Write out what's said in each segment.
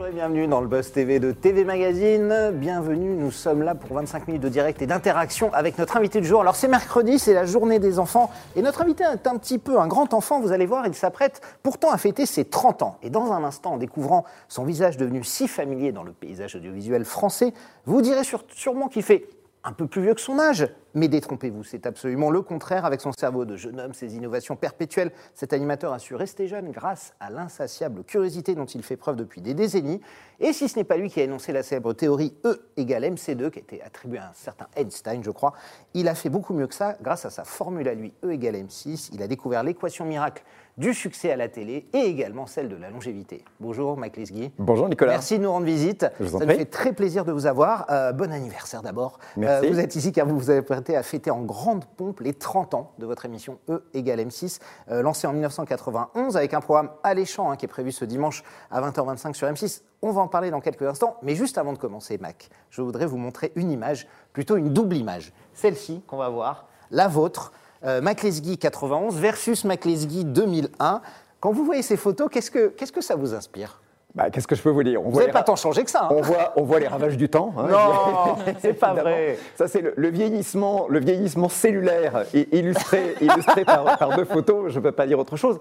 Bonjour et bienvenue dans le Buzz TV de TV Magazine. Bienvenue, nous sommes là pour 25 minutes de direct et d'interaction avec notre invité du jour. Alors c'est mercredi, c'est la journée des enfants et notre invité est un petit peu un grand enfant, vous allez voir, il s'apprête pourtant à fêter ses 30 ans. Et dans un instant, en découvrant son visage devenu si familier dans le paysage audiovisuel français, vous direz sûrement qu'il fait un peu plus vieux que son âge. Mais détrompez-vous, c'est absolument le contraire. Avec son cerveau de jeune homme, ses innovations perpétuelles, cet animateur a su rester jeune grâce à l'insatiable curiosité dont il fait preuve depuis des décennies. Et si ce n'est pas lui qui a énoncé la célèbre théorie E égale MC2, qui a été attribuée à un certain Einstein, je crois, il a fait beaucoup mieux que ça. Grâce à sa formule à lui E égale M6, il a découvert l'équation miracle du succès à la télé et également celle de la longévité. Bonjour Mike Lesguy. Bonjour Nicolas. Merci de nous rendre visite. Je vous en Ça prie. nous fait très plaisir de vous avoir. Euh, bon anniversaire d'abord. Euh, Merci. vous êtes ici car vous vous avez prêté à fêter en grande pompe les 30 ans de votre émission E égale M6, euh, lancée en 1991 avec un programme alléchant hein, qui est prévu ce dimanche à 20h25 sur M6. On va en parler dans quelques instants, mais juste avant de commencer, Mac, je voudrais vous montrer une image, plutôt une double image. Celle-ci qu'on va voir, la vôtre, euh, Mac Lesguy 91 versus Mac Lesguy 2001. Quand vous voyez ces photos, que, qu'est-ce que ça vous inspire? Bah, Qu'est-ce que je peux vous dire? On Vous voit, n'avez pas tant changé que ça. hein on, voit, on voit les ravages du temps. hein, Non, c'est pas vrai. Ça, c'est le, le vieillissement, le vieillissement cellulaire illustré, illustré par, par deux photos. Je ne peux pas dire autre chose.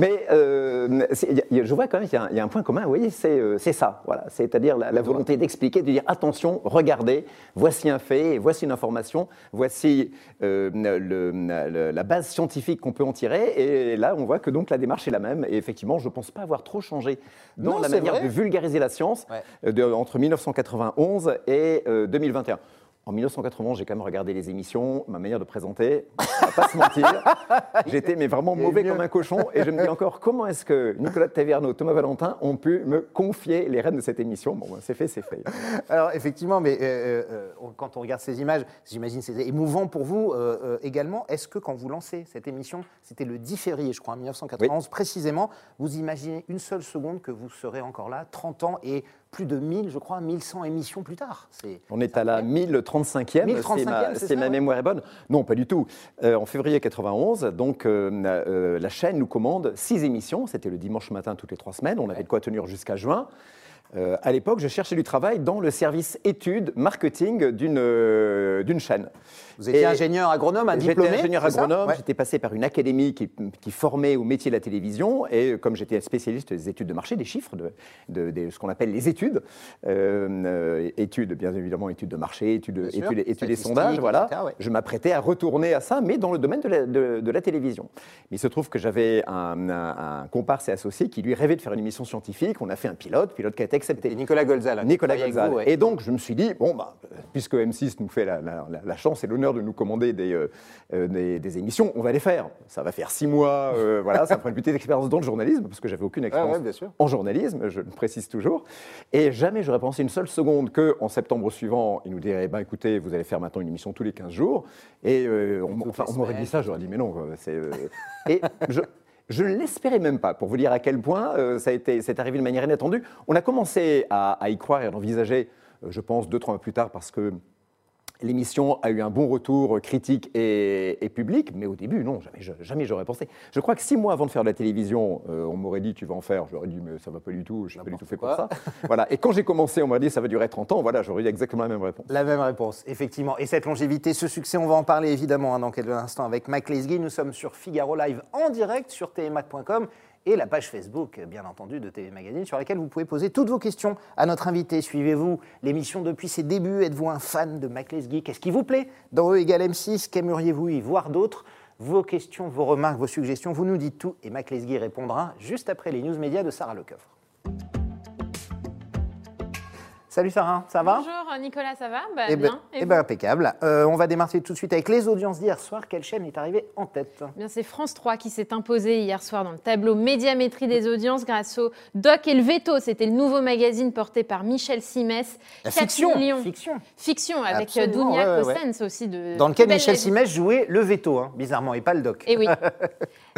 Mais euh, y a- je vois quand même qu'il y a un- il y, a un point commun. Vous voyez, c'est euh, ça. Voilà. C'est-à-dire la, la volonté d'expliquer, de dire attention, regardez, voici un fait, voici une information, voici euh, le- le- la base scientifique qu'on peut en tirer. Et là, on voit que donc la démarche est la même. Et effectivement, je ne pense pas avoir trop changé dans Non, la manière vrai. de vulgariser la science Ouais. euh, de- entre 1991 et euh, 2021. En 1991, j'ai quand même regardé les émissions, ma manière de présenter, on va pas se mentir. J'étais mais vraiment mauvais comme un cochon et je me dis encore comment est-ce que Nicolas de Taverneau, Thomas Valentin ont pu me confier les rênes de cette émission? Bon, c'est fait, c'est fait. Alors effectivement, mais euh, euh, on- quand on regarde ces images, j'imagine que c'est émouvant pour vous euh, euh, également. Est-ce que quand vous lancez cette émission, c'était le 10 février, je crois, 1991 précisément, vous imaginez une seule seconde que vous serez encore là, 30 ans et plus de 1000, je crois, 1100 émissions plus tard C'est- On est à la 1035e, 1035e, si ma, c'est si ça, ma ouais. mémoire est bonne. Non, pas du tout. Euh, en février 91, donc euh, euh, la chaîne nous commande six émissions. C'était le dimanche matin toutes les trois semaines. On avait de quoi tenir jusqu'à juin. Euh, à l'époque, je cherchais du travail dans le service études marketing d'une euh, d'une chaîne. Vous étiez Et- ingénieur agronome, un J'étais diplômé ingénieur c'est ça agronome, Ouais. j'étais passé par une académie qui, qui formait au métier de la télévision, et comme j'étais spécialiste des études de marché, des chiffres, de, de- de ce qu'on appelle les études, euh, études, bien évidemment, études de marché, études, sûr, études, études et sondages, voilà, ouais. je m'apprêtais à retourner à ça, mais dans le domaine de la, de- la télévision. Mais il se trouve que j'avais un, un- un comparse et associé qui lui rêvait de faire une émission scientifique, on a fait un pilote, pilote qui a été accepté. Nicolas Golzal. Nicolas vous, ouais. Et donc, je me suis dit, bon, bah, puisque M6 nous fait la, la- la- la chance et l'honneur de nous commander des, euh, euh, des, des émissions, on va les faire. Ça va faire six mois, euh, voilà, ça prend une petite expérience dans le journalisme, parce que j'avais aucune expérience ouais, bien sûr. en journalisme, je le précise toujours. Et jamais j'aurais pensé une seule seconde qu'en septembre suivant, il nous dirait, bah, écoutez, vous allez faire maintenant une émission tous les 15 jours. Et euh, on, enfin, m'aurait dit ça, j'aurais dit, mais non, c'est. Et je. Je ne l'espérais même pas, pour vous dire à quel point euh, ça a c'est arrivé de manière inattendue. On a commencé à, à y croire et à l'envisager, euh, je pense, deux, trois mois plus tard, parce que l'émission a eu un bon retour critique et, et public, mais au début, non, jamais, j'aurais pensé. Je crois que six mois avant de faire de la télévision, euh, on m'aurait dit, tu vas en faire. J'aurais dit, mais ça va pas du tout, je suis pas du tout fait pour ça. voilà. Et quand j'ai commencé, on m'a dit, ça va durer 30 ans. Voilà, j'aurais eu exactement la même réponse. La même réponse, effectivement. Et cette longévité, ce succès, on va en parler évidemment hein, dans quelques instants avec Mike Lesguy. Nous sommes sur Figaro Live en direct sur tmac.com et la page Facebook, bien entendu, de TV Magazine, sur laquelle vous pouvez poser toutes vos questions à notre invité. Suivez-vous l'émission depuis ses débuts Êtes-vous un fan de Lesguy Qu'est-ce qui vous plaît? Dans E égale M6 Qu'aimeriez-vous y voir d'autres Vos questions, vos remarques, vos suggestions, vous nous dites tout et Lesguy répondra juste après les news médias de Sarah Lecoffre. Salut Sarah, ça va Bonjour Nicolas, ça va? Bah, eh ben, Bien. eh Et ben, vous? impeccable. Euh, on va démarrer tout de suite avec les audiences d'hier soir. Quelle chaîne est arrivée en tête? Eh Bien, c'est France 3 qui s'est imposé hier soir dans le tableau médiamétrie des audiences grâce au Doc et le Veto. C'était le nouveau magazine porté par Michel Simès. La 4 fiction, millions. fiction. Fiction avec Absolument, ouais, ouais, ouais. Cossens aussi. De, Dans lequel Michel. Simès jouait le veto, hein, bizarrement, et pas le doc. Eh oui.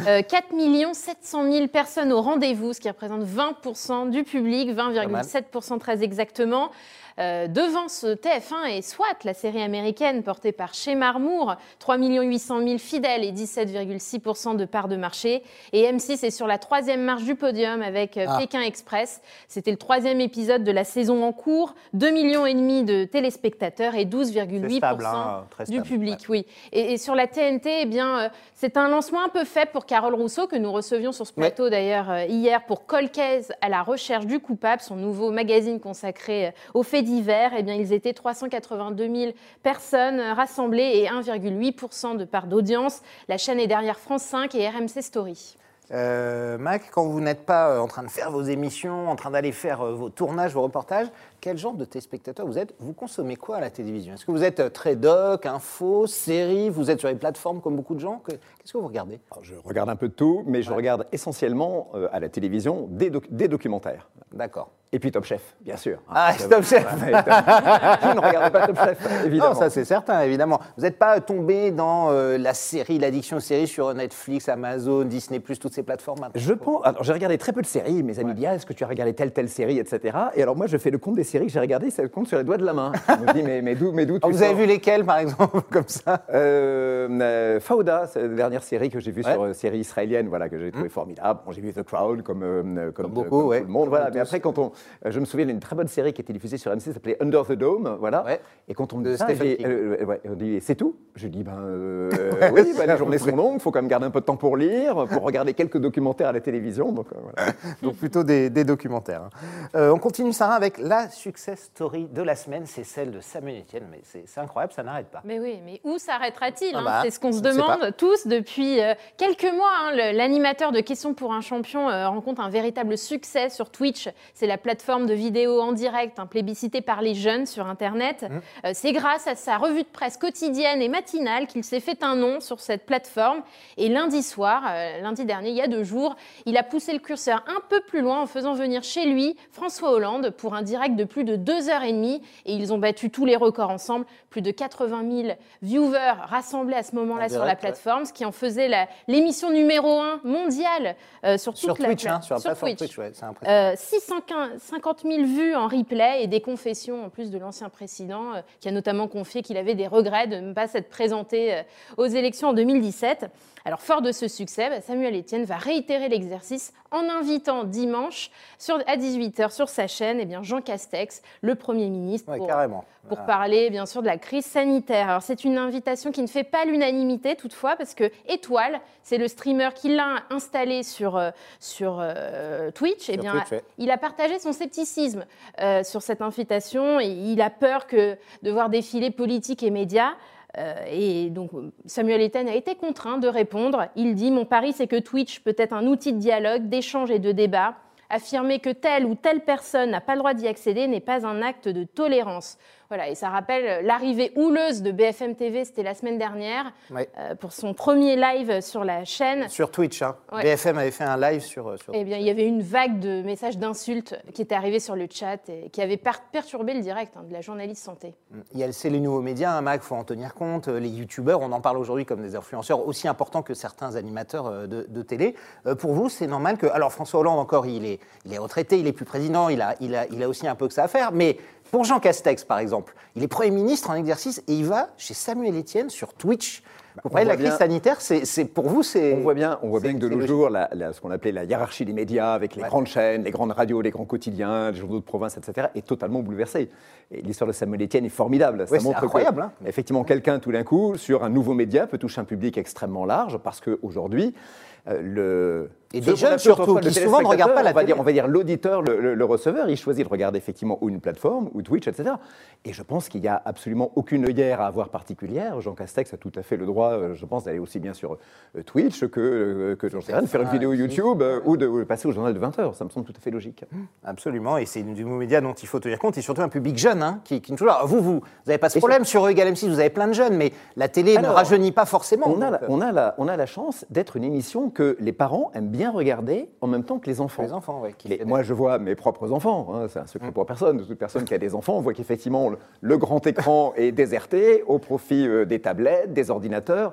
Euh, 4 700 000 personnes au rendez-vous, ce qui représente 20% du public, 20,7% très exactement moment euh, devance TF1 et SWAT, la série américaine portée par chez Marmour, 3 800 000 fidèles et 17,6% de part de marché. Et M6 est sur la troisième marche du podium avec euh, Ah. Pékin Express. C'était le troisième épisode de la saison en cours, 2 millions et demi de téléspectateurs et C'est 12,8% stable, hein, du public, oui. Et, et sur la TNT, eh bien, euh, c'est un lancement un peu faible pour Carole Rousseau, que nous recevions sur ce plateau d'ailleurs euh, hier pour Colcaise à la recherche du coupable, son nouveau magazine consacré aux faits divers. Eh bien, ils étaient 382 000 personnes rassemblées et 1,8% de part d'audience. La chaîne est derrière France 5 et RMC Story. Euh, Mac, quand vous n'êtes pas euh, en train de faire vos émissions, en train d'aller faire euh, vos tournages, vos reportages, quel genre de téléspectateur vous êtes? Vous consommez quoi à la télévision? Est-ce que vous êtes très doc, info, série? Vous êtes sur les plateformes comme beaucoup de gens? Que- Qu'est-ce que vous regardez? Alors, je regarde un peu de tout, mais je regarde essentiellement euh, à la télévision des, doc- des documentaires. D'accord. Et puis Top Chef, bien sûr. Ah, Hein, Top Chef Ouais, Je ne regarde pas Top Chef, évidemment. Non, ça c'est certain, évidemment. Vous n'êtes pas tombé dans euh, la série, l'addiction aux séries sur Netflix, Amazon, Disney+, toutes ces plateformes maintenant Je pense. Alors, j'ai regardé très peu de séries. Mes amis disent Ah, Est-ce que tu as regardé telle, telle série, etc. Et alors, moi, je fais le compte des séries que j'ai regardées, c'est le compte sur les doigts de la main. Je me dis Mais, mais d'où mais d'où Ah, Vous avez vu lesquels, par exemple, comme ça? Euh, euh, Fauda, c'est la dernière série que j'ai vue Ouais. sur euh, série israélienne, voilà, que j'ai trouvé formidable. Bon, j'ai vu The Crown comme, euh, comme, beaucoup, comme ouais. tout le monde, voilà. Mais tous. après, quand on, je me souviens d'une très bonne série qui était diffusée sur MC, ça s'appelait Under the Dome, voilà. Ouais. Et quand on me De dit ça, euh, ouais, on dit c'est tout. Je dis ben euh, euh, oui, ben, les journées sont longues, il faut quand même garder un peu de temps pour lire, pour regarder quelques documentaires à la télévision. Donc euh, voilà. Donc plutôt des, des documentaires. hein. Euh, on continue, Sarah, avec la success story de la semaine. C'est celle de Samuel Etienne, mais c'est incroyable, ça n'arrête pas. Mais oui, mais où s'arrêtera-t-il Ah hein? bah, C'est ce qu'on se demande tous depuis euh, quelques mois. hein. L'animateur de Questions pour un champion euh, rencontre un véritable succès sur Twitch. C'est la plateforme plateforme de vidéo en direct hein, plébiscitée par les jeunes sur Internet. Mmh. Euh, c'est grâce à sa revue de presse quotidienne et matinale qu'il s'est fait un nom sur cette plateforme. Et lundi soir, euh, lundi dernier, il y a deux jours, il a poussé le curseur un peu plus loin en faisant venir chez lui François Hollande pour un direct de plus de deux heures et demie. Et ils ont battu tous les records ensemble, plus de 80 000 viewers rassemblés à ce moment-là sur la plateforme, ce qui en faisait l'émission numéro un mondiale euh, sur toute sur Twitch, hein, sur Twitch. Twitch ouais, c'est impressionnant. 615, 50 000 vues en replay et des confessions en plus de l'ancien président euh, qui a notamment confié qu'il avait des regrets de ne pas s'être présenté euh, aux élections en 2017. Alors, fort de ce succès, bah, Samuel Etienne va réitérer l'exercice en invitant dimanche sur, à 18h sur sa chaîne eh bien, Jean Castex, le Premier ministre, Ouais, pour, carrément. pour Voilà. parler bien sûr de la crise sanitaire. Alors c'est une invitation qui ne fait pas l'unanimité toutefois parce que Étoile, c'est le streamer qui l'a installé sur, euh, sur euh, Twitch. Eh bien, Twitch, ouais. il a partagé son scepticisme euh, sur cette invitation et il a peur que de voir défiler politique et médias. Euh, et donc Samuel Etienne a été contraint de répondre. Il dit Mon pari, c'est que Twitch peut être un outil de dialogue, d'échange et de débat. Affirmer que telle ou telle personne n'a pas le droit d'y accéder n'est pas un acte de tolérance. Voilà, et ça rappelle l'arrivée houleuse de BFM TV, c'était la semaine dernière, Ouais. euh, pour son premier live sur la chaîne. Sur Twitch, hein. Ouais. BFM avait fait un live sur. euh, sur... Eh bien, il y avait une vague de messages d'insultes qui était arrivée sur le chat et qui avait per- perturbé le direct hein, de la journaliste santé. Il y a les nouveaux médias, un Mac, faut en tenir compte. Euh, Les youtubeurs, on en parle aujourd'hui comme des influenceurs aussi importants que certains animateurs euh, de, de télé. Euh, Pour vous, c'est normal que. Alors, François Hollande, encore, il est, il est retraité, il est plus président, il a, il, a, il a aussi un peu que ça à faire. Mais pour Jean Castex, par exemple, il est Premier ministre en exercice et il va chez Samuel Etienne sur Twitch. Vous parlez de la crise bien- sanitaire, c'est pour vous, c'est. On voit bien, on voit bien que de nos jours, la- la- ce qu'on appelait la hiérarchie des médias, avec les Ouais. grandes chaînes, les grandes radios, les grands quotidiens, les journaux de province, etc., est totalement bouleversée. Et l'histoire de Samuel Etienne est formidable. Ouais, c'est incroyable, hein. effectivement, quelqu'un, tout d'un coup, sur un nouveau média, peut toucher un public extrêmement large, parce qu'aujourd'hui, euh, le... Et des jeunes surtout, qui souvent ne regardent pas la on va télé. dire- on va dire l'auditeur, le, le- le receveur, il choisit de regarder effectivement ou une plateforme, ou Twitch, etc. Et je pense qu'il n'y a absolument aucune œillère à avoir particulière. Jean Castex a tout à fait le droit, euh, je pense, d'aller aussi bien sur euh, Twitch que, euh, que j'en sais rien, de faire une Ah, vidéo. YouTube ou de ou de passer au journal de 20h. Ça me semble tout à fait logique. Absolument, et c'est une du média dont il faut tenir compte, et surtout un public jeune, hein, qui, qui là. Vous, vous n'avez pas ce Et problème sur Egal M6, vous avez plein de jeunes, mais la télé ne rajeunit pas forcément. On a, la, on, a la, on a la chance d'être une émission que les parents aiment bien regarder en même temps que les enfants. Les enfants, Les- fait- moi, je vois mes propres enfants, hein, c'est un secret pour personne. Toute personne qui a des enfants, on voit qu'effectivement, le, le grand écran est déserté au profit euh, des tablettes, des ordinateurs.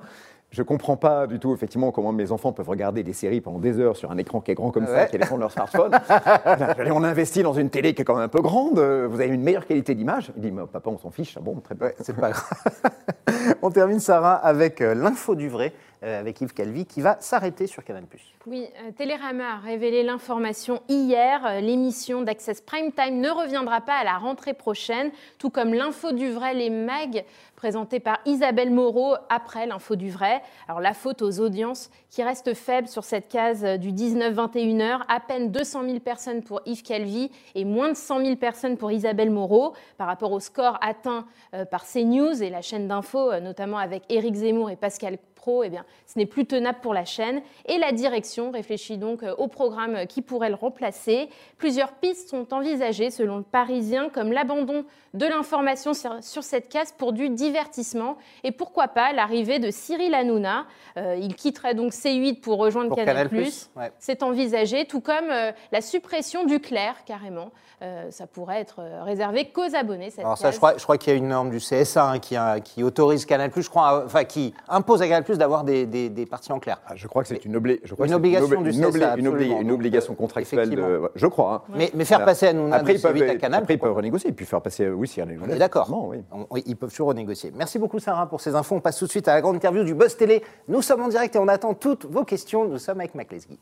Je comprends pas du tout, effectivement, comment mes enfants peuvent regarder des séries pendant des heures sur un écran qui est grand comme ça, qui est l'écran de leur smartphone. Allez, on investit dans une télé qui est quand même un peu grande, euh, vous avez une meilleure qualité d'image. Il dit, mais papa, on s'en fiche. Ah bon, très bien. Ouais, c'est pas grave. On termine, Sarah, avec euh, l'info du vrai, avec Yves Calvi, qui va s'arrêter sur Canal+. Oui, euh, Télérama a révélé l'information hier. Euh, L'émission d'Access Prime Time ne reviendra pas à la rentrée prochaine, tout comme l'info du vrai, les mags présentés par Isabelle Moreau après l'info du vrai. Alors la faute aux audiences qui restent faibles sur cette case euh, du 19-21 heures, à peine 200 000 personnes pour Yves Calvi et moins de 100 000 personnes pour Isabelle Moreau par rapport au score atteint par CNews et la chaîne d'info, notamment avec Éric Zemmour et Pascal Pro, eh bien, ce n'est plus tenable pour la chaîne. Et la direction réfléchit donc euh, au programme qui pourrait le remplacer. Plusieurs pistes sont envisagées, selon le Parisien, comme l'abandon de l'information sur, cette case pour du divertissement. Et pourquoi pas l'arrivée de Cyril Hanouna. Euh, il quitterait donc C8 pour rejoindre Pour Canal+. Canal+, ouais. C'est envisagé, tout comme euh, la suppression du clair, carrément. Euh, ça pourrait être réservé qu'aux abonnés. Cette Alors ça, je crois, qu'il y a une norme du CSA hein, qui, a- qui autorise Canal+, je crois, à- enfin qui impose à Canal+, d'avoir des, des, des parties en clair. Ah, je crois que c'est une, obli- je crois Une que c'est obligation obli- du une, obli- CSA, une obli- absolument. une Donc, obligation contractuelle. De, effectivement. ouais, je crois. hein. Mais, mais faire passer Hanouna Après, de ils peuvent, C8 à Canal, après, ils peuvent renégocier puis faire passer, oui, si d'accord. Oui. On- oui, ils peuvent toujours renégocier. Merci beaucoup Sarah pour ces infos. On passe tout de suite à la grande interview du Buzz Télé. Nous sommes en direct et on attend toutes vos questions. Nous sommes avec Mac Lesguy.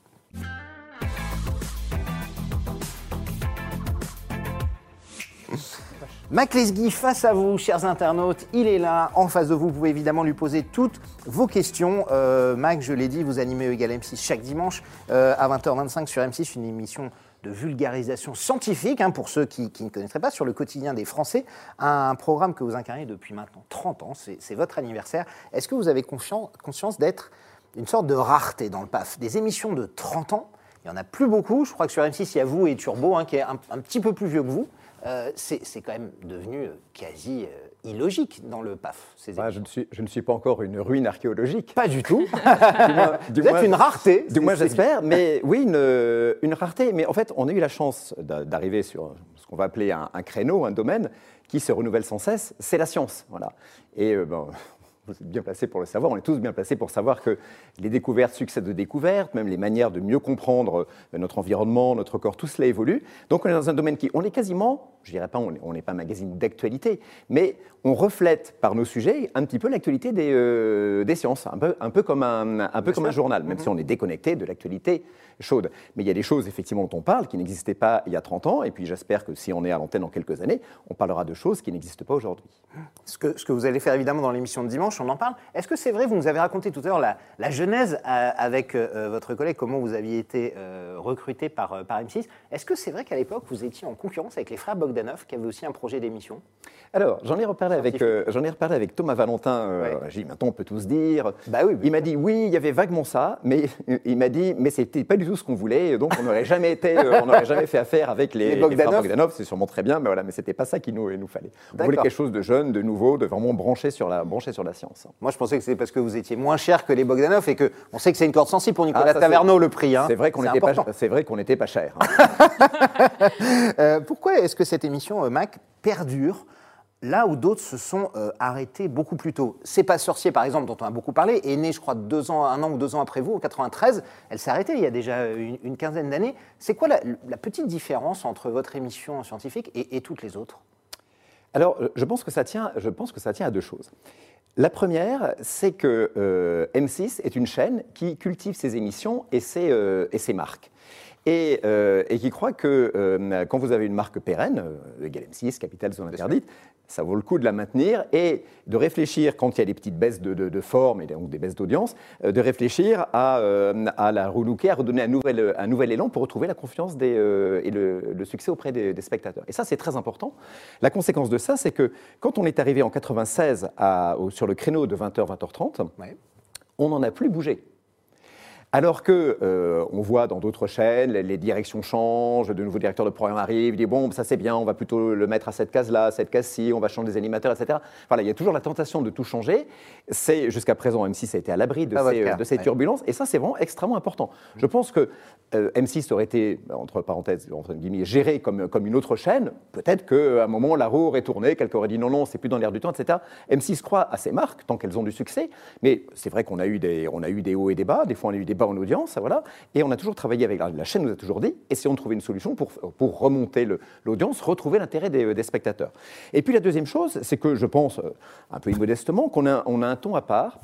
Mac Lesguy, face à vous, chers internautes, il est là, en face de vous. Vous pouvez évidemment lui poser toutes vos questions. Euh, Mac, je l'ai dit, vous animez Egal M6 chaque dimanche euh, à 20h25 sur M6, une émission de vulgarisation scientifique, hein, pour ceux qui, ne connaîtraient pas, sur le quotidien des Français. Un programme que vous incarnez depuis maintenant 30 ans, c'est votre anniversaire. Est-ce que vous avez conscience d'être une sorte de rareté dans le PAF? Des émissions de 30 ans, il n'y en a plus beaucoup. Je crois que sur M6, il y a vous et Turbo, hein, qui est un petit peu plus vieux que vous. Euh, c'est quand même devenu euh, quasi euh, illogique dans le PAF. Ces Ouais, je, ne suis, je ne suis pas encore une ruine archéologique. Pas du tout. Du moins- du une rareté. Du moins, j'espère. Mais oui, une, une rareté. Mais en fait, on a eu la chance d'a- d'arriver sur ce qu'on va appeler un, un créneau, un domaine qui se renouvelle sans cesse. C'est la science. Voilà. Et euh, ben, vous êtes bien placés pour le savoir. On est tous bien placés pour savoir que les découvertes succèdent aux découvertes, même les manières de mieux comprendre euh, notre environnement, notre corps, tout cela évolue. Donc, on est dans un domaine qui, on est quasiment, je dirais pas, on est- on n'est pas un magazine d'actualité, mais on reflète par nos sujets un petit peu l'actualité des, euh, des sciences, un peu, un peu comme un, un peu comme un journal, même si on est déconnecté de l'actualité chaude. Mais il y a des choses effectivement dont on parle qui n'existaient pas il y a 30 ans, et puis j'espère que si on est à l'antenne dans quelques années, on parlera de choses qui n'existent pas aujourd'hui. Ce que, ce que vous allez faire évidemment dans l'émission de dimanche, on en parle. Est-ce que c'est vrai, vous nous avez raconté tout à l'heure la, la genèse euh, avec euh, votre collègue, comment vous aviez été euh, recruté par, par M6. Est-ce que c'est vrai qu'à l'époque, vous étiez en concurrence avec les frères Qui avaient aussi un projet d'émission Alors, j'en ai reparlé avec, euh, j'en ai reparlé avec Thomas Valentin. euh, Ouais. J'ai dit, maintenant on peut tous dire. Bah oui, Il m'a dit, oui, il y avait vaguement ça, mais il m'a dit, mais c'était pas du tout ce qu'on voulait, donc on n'aurait jamais été, euh, on n'aurait jamais fait affaire avec les, Les Bogdanov. Bogdanov. C'est sûrement très bien, mais voilà, mais c'était pas ça qu'il nous, nous fallait. On voulait quelque chose de jeune, de nouveau, de vraiment branché sur la, branché sur la science. Moi, je pensais que c'était parce que vous étiez moins cher que les Bogdanov et que on sait que c'est une corde sensible pour Nicolas Ah, ça, Taverneau, le prix. hein. C'est vrai qu'on n'était pas, important. c'est vrai qu'on n'était pas cher. hein. Euh, pourquoi est-ce que cette émission, euh, Mac, perdure là où d'autres se sont euh, arrêtés beaucoup plus tôt C'est pas sorcier, par exemple, dont on a beaucoup parlé, est née, je crois, deux ans, un an ou deux ans après vous, en 93. Elle s'est arrêtée il y a déjà une, quinzaine d'années. C'est quoi la, petite différence entre votre émission scientifique et, toutes les autres? Alors, euh, je pense que ça tient, je pense que ça tient à deux choses. La première, c'est que euh, M6 est une chaîne qui cultive ses émissions et ses marques. Et, euh, et qui croit que euh, quand vous avez une marque pérenne, euh, égal M6, Capital Zone Interdite, ça vaut le coup de la maintenir et de réfléchir, quand il y a des petites baisses de, de- de forme et donc des baisses d'audience, euh, de réfléchir à, euh, à la relooker, à redonner un nouvel, un nouvel élan pour retrouver la confiance des, euh, et le, le succès auprès des, des spectateurs. Et ça, c'est très important. La conséquence de ça, c'est que quand on est arrivé en 96 à- au- sur le créneau de 20h, 20h30, Ouais. on n'en a plus bougé. Alors que euh, on voit dans d'autres chaînes, les, les directions changent, de nouveaux directeurs de programme arrivent, ils disent bon, ça c'est bien, on va plutôt le mettre à cette case-là, cette case-ci, on va changer des animateurs, etc. Voilà, il y a toujours la tentation de tout changer. C'est jusqu'à présent, M6 a été à l'abri de ces, cas, de ces ouais. turbulences, et ça c'est vraiment extrêmement important. Je pense que euh, M6 aurait été, entre parenthèses, entre guillemets, géré comme, comme une autre chaîne. Peut-être qu'à un moment, la roue aurait tourné, quelqu'un aurait dit non, non, c'est plus dans l'air du temps, etc. M6 croit à ses marques tant qu'elles ont du succès, mais c'est vrai qu'on a, eu des- on a eu des hauts et des bas. Des fois, on a eu des bas en audience, voilà. Et on a toujours travaillé avec la, chaîne, nous a toujours dit, essayons de trouver une solution pour, pour remonter l'audience, retrouver l'intérêt des, des spectateurs. Et puis la deuxième chose, c'est que je pense, euh, un peu immodestement, qu'on a, on a un ton à part.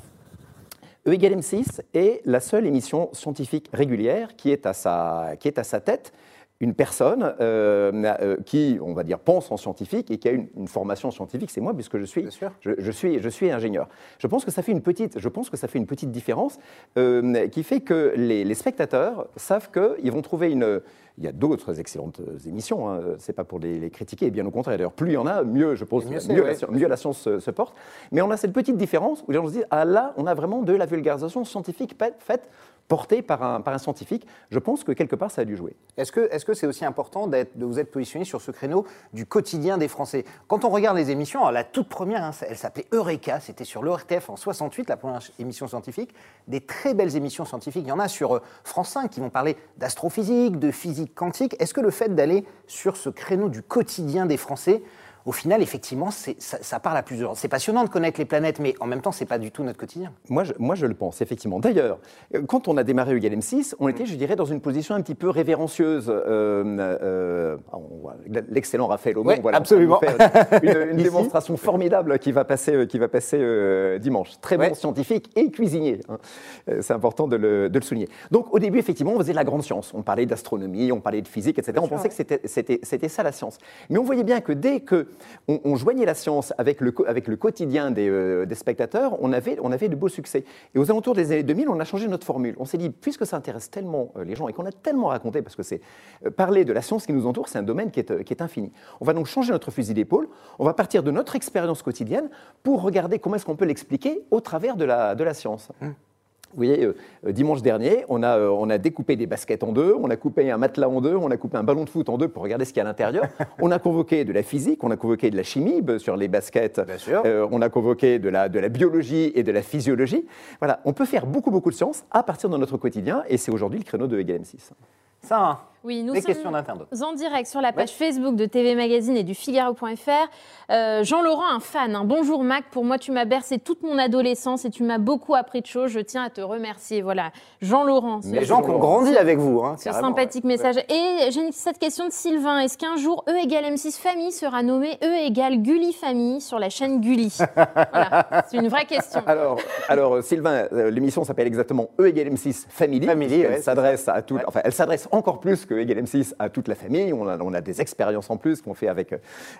E égale M6 est la seule émission scientifique régulière qui est à sa, qui est à sa tête une personne euh, euh, qui, on va dire, pense en scientifique et qui a une, une formation scientifique, c'est moi, puisque je suis, je, je suis, je suis ingénieur. Je pense que ça fait une petite, je pense que ça fait une petite différence euh, qui fait que les, les spectateurs savent qu'ils vont trouver une. Il y a d'autres excellentes émissions, hein, c'est pas pour les, les critiquer, bien au contraire. D'ailleurs, plus il y en a, mieux, je pense, Mieux la, mieux science se, se porte. Mais on a cette petite différence où les gens se disent ah là, on a vraiment de la vulgarisation scientifique faite, portée par un, par un scientifique. Je pense que quelque part, ça a dû jouer. Est-ce que est-ce que c'est aussi important de vous être positionné sur ce créneau du quotidien des Français? Quand on regarde les émissions, la toute première, hein, elle s'appelait Eureka, c'était sur l'ORTF en 68, la première émission scientifique. Des très belles émissions scientifiques. Il y en a sur euh, France 5 qui vont parler d'astrophysique, de physique quantique. Est-ce que le fait d'aller sur ce créneau du quotidien des Français, au final, effectivement, ça, ça parle à plusieurs. C'est passionnant de connaître les planètes, mais en même temps, c'est pas du tout notre quotidien. Moi je, moi, je le pense, effectivement. D'ailleurs, euh, quand on a démarré Egal M6, on était, je dirais, dans une position un petit peu révérencieuse. Euh, euh, voit L'excellent Raphaël Aumont, Ouais, voilà, absolument. une, une démonstration formidable qui va passer, qui va passer euh, dimanche. Très Ouais. bon scientifique et cuisinier. hein. C'est important de le, de le souligner. Donc, au début, effectivement, on faisait de la grande science. On parlait d'astronomie, on parlait de physique, etc. on pensait que c'était- c'était c'était ça la science. Mais on voyait bien que dès que on, joignait la science avec le, quotidien des, euh, des spectateurs, on avait, on avait de beaux succès. Et aux alentours des années 2000, on a changé notre formule. On s'est dit, puisque ça intéresse tellement euh, les gens et qu'on a tellement raconté, parce que c'est euh, parler de la science qui nous entoure, c'est un domaine qui est, infini. On va donc changer notre fusil d'épaule. On va partir de notre expérience quotidienne pour regarder comment est-ce qu'on peut l'expliquer au travers de la, de la science. Vous voyez, euh, euh, dimanche dernier, on a, euh, on a découpé des baskets en deux, on a coupé un matelas en deux, on a coupé un ballon de foot en deux pour regarder ce qu'il y a à l'intérieur. on a convoqué de la physique, on a convoqué de la chimie sur les baskets. Bien sûr. Euh, on a convoqué de la, de la biologie et de la physiologie. Voilà, on peut faire beaucoup, beaucoup de sciences à partir de notre quotidien et c'est aujourd'hui le créneau de Egal M6. Ça, hein, Oui, nous les sommes questions d'internautes. en direct sur la page Facebook de TV Magazine et du Figaro.fr. Euh, Jean-Laurent, un fan. hein. Bonjour Mac, pour moi tu m'as bercé toute mon adolescence et tu m'as beaucoup appris de choses. Je tiens à te remercier. Voilà, Jean-Laurent. Les gens qui ont grandi avec vous. Hein, ce sympathique ouais. message. Et j'ai cette question de Sylvain. Est-ce qu'un jour E égale M6 Famille sera nommé E égale Gulli Famille sur la chaîne Gulli? Voilà, c'est une vraie question. Alors, alors euh, Sylvain, euh, l'émission s'appelle exactement E égale M6 Family. Family, ouais, c'est s'adresse à tout, Ouais. enfin, elle s'adresse encore plus que Egal M6 à toute la famille. On a, on a des expériences en plus qu'on fait avec,